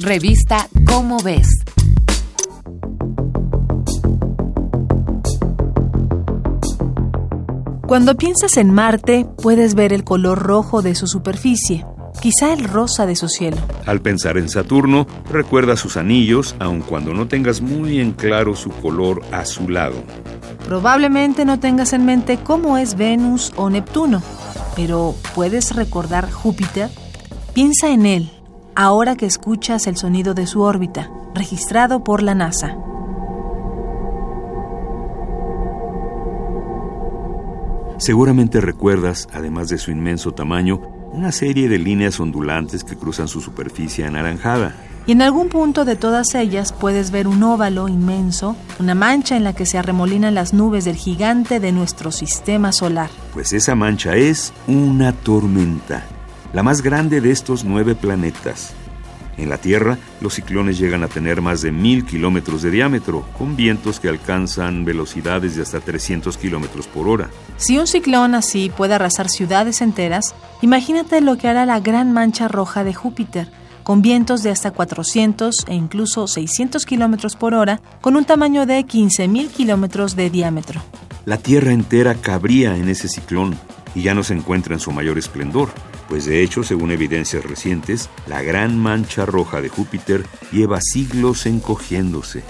Revista Cómo ves. Cuando piensas en Marte, puedes ver el color rojo de su superficie, quizá el rosa de su cielo. Al pensar en Saturno, recuerda sus anillos, aun cuando no tengas muy en claro su color azulado. Probablemente no tengas en mente cómo es Venus o Neptuno, pero ¿puedes recordar Júpiter? Piensa en él, ahora que escuchas el sonido de su órbita, registrado por la NASA. Seguramente recuerdas, además de su inmenso tamaño, una serie de líneas ondulantes que cruzan su superficie anaranjada. Y en algún punto de todas ellas puedes ver un óvalo inmenso, una mancha en la que se arremolinan las nubes del gigante de nuestro sistema solar. Pues esa mancha es una tormenta, la más grande de estos nueve planetas. En la Tierra, los ciclones llegan a tener más de mil kilómetros de diámetro, con vientos que alcanzan velocidades de hasta 300 kilómetros por hora. Si un ciclón así puede arrasar ciudades enteras, imagínate lo que hará la gran mancha roja de Júpiter, con vientos de hasta 400 e incluso 600 kilómetros por hora, con un tamaño de 15.000 kilómetros de diámetro. La Tierra entera cabría en ese ciclón y ya no se encuentra en su mayor esplendor pues de hecho, según evidencias recientes, la gran mancha roja de Júpiter lleva siglos encogiéndose.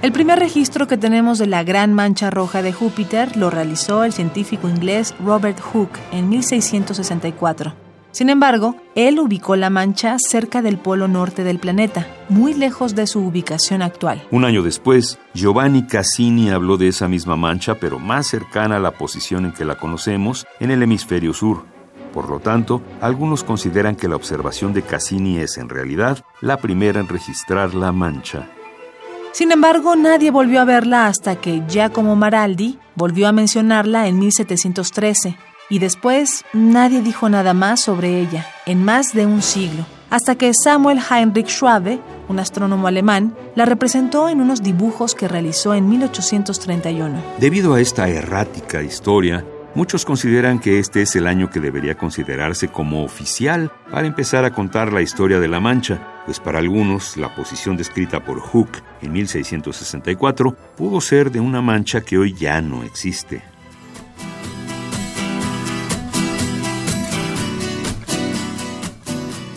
El primer registro que tenemos de la gran mancha roja de Júpiter lo realizó el científico inglés Robert Hooke en 1664. Sin embargo, él ubicó la mancha cerca del polo norte del planeta, muy lejos de su ubicación actual. Un año después, Giovanni Cassini habló de esa misma mancha, pero más cercana a la posición en que la conocemos, en el hemisferio sur. Por lo tanto, algunos consideran que la observación de Cassini es en realidad la primera en registrar la mancha. Sin embargo, nadie volvió a verla hasta que Giacomo Maraldi volvió a mencionarla en 1713 y después nadie dijo nada más sobre ella en más de un siglo, hasta que Samuel Heinrich Schwabe, un astrónomo alemán, la representó en unos dibujos que realizó en 1831. Debido a esta errática historia, Muchos consideran que este es el año que debería considerarse como oficial para empezar a contar la historia de la Mancha, pues para algunos la posición descrita por Hooke en 1664 pudo ser de una mancha que hoy ya no existe.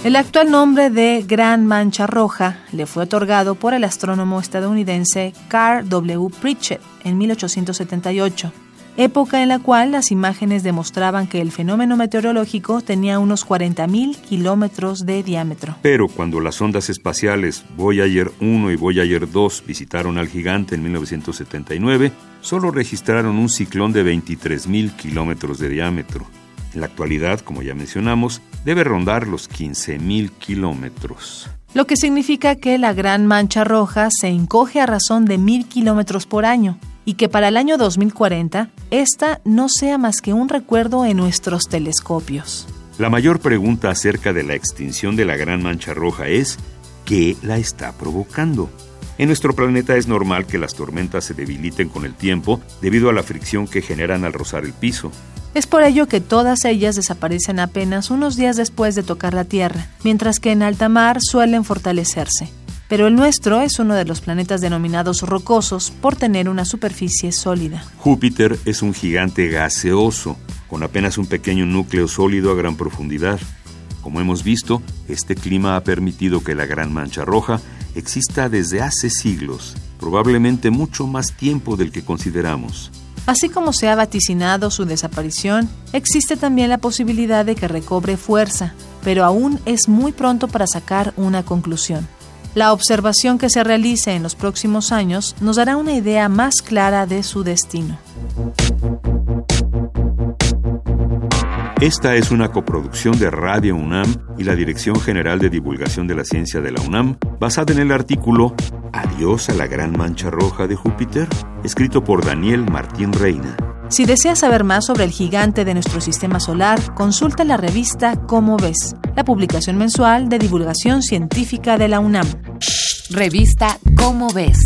El actual nombre de Gran Mancha Roja le fue otorgado por el astrónomo estadounidense Carl W. Pritchett en 1878, época en la cual las imágenes demostraban que el fenómeno meteorológico tenía unos 40.000 kilómetros de diámetro. Pero cuando las ondas espaciales Voyager 1 y Voyager 2 visitaron al gigante en 1979, solo registraron un ciclón de 23.000 kilómetros de diámetro. En la actualidad, como ya mencionamos, debe rondar los 15.000 kilómetros. Lo que significa que la Gran Mancha Roja se encoge a razón de mil kilómetros por año y que para el año 2040 esta no sea más que un recuerdo en nuestros telescopios. La mayor pregunta acerca de la extinción de la Gran Mancha Roja es ¿qué la está provocando? En nuestro planeta es normal que las tormentas se debiliten con el tiempo debido a la fricción que generan al rozar el piso. Es por ello que todas ellas desaparecen apenas unos días después de tocar la Tierra, mientras que en alta mar suelen fortalecerse. Pero el nuestro es uno de los planetas denominados rocosos por tener una superficie sólida. Júpiter es un gigante gaseoso, con apenas un pequeño núcleo sólido a gran profundidad. Como hemos visto, este clima ha permitido que la Gran Mancha Roja exista desde hace siglos, probablemente mucho más tiempo del que consideramos. Así como se ha vaticinado su desaparición, existe también la posibilidad de que recobre fuerza, pero aún es muy pronto para sacar una conclusión. La observación que se realice en los próximos años nos dará una idea más clara de su destino. Esta es una coproducción de Radio UNAM y la Dirección General de Divulgación de la Ciencia de la UNAM, basada en el artículo Adiós a la Gran Mancha Roja de Júpiter, escrito por Daniel Martín Reina. Si deseas saber más sobre el gigante de nuestro sistema solar, consulta la revista Cómo ves, la publicación mensual de divulgación científica de la UNAM. Revista Cómo ves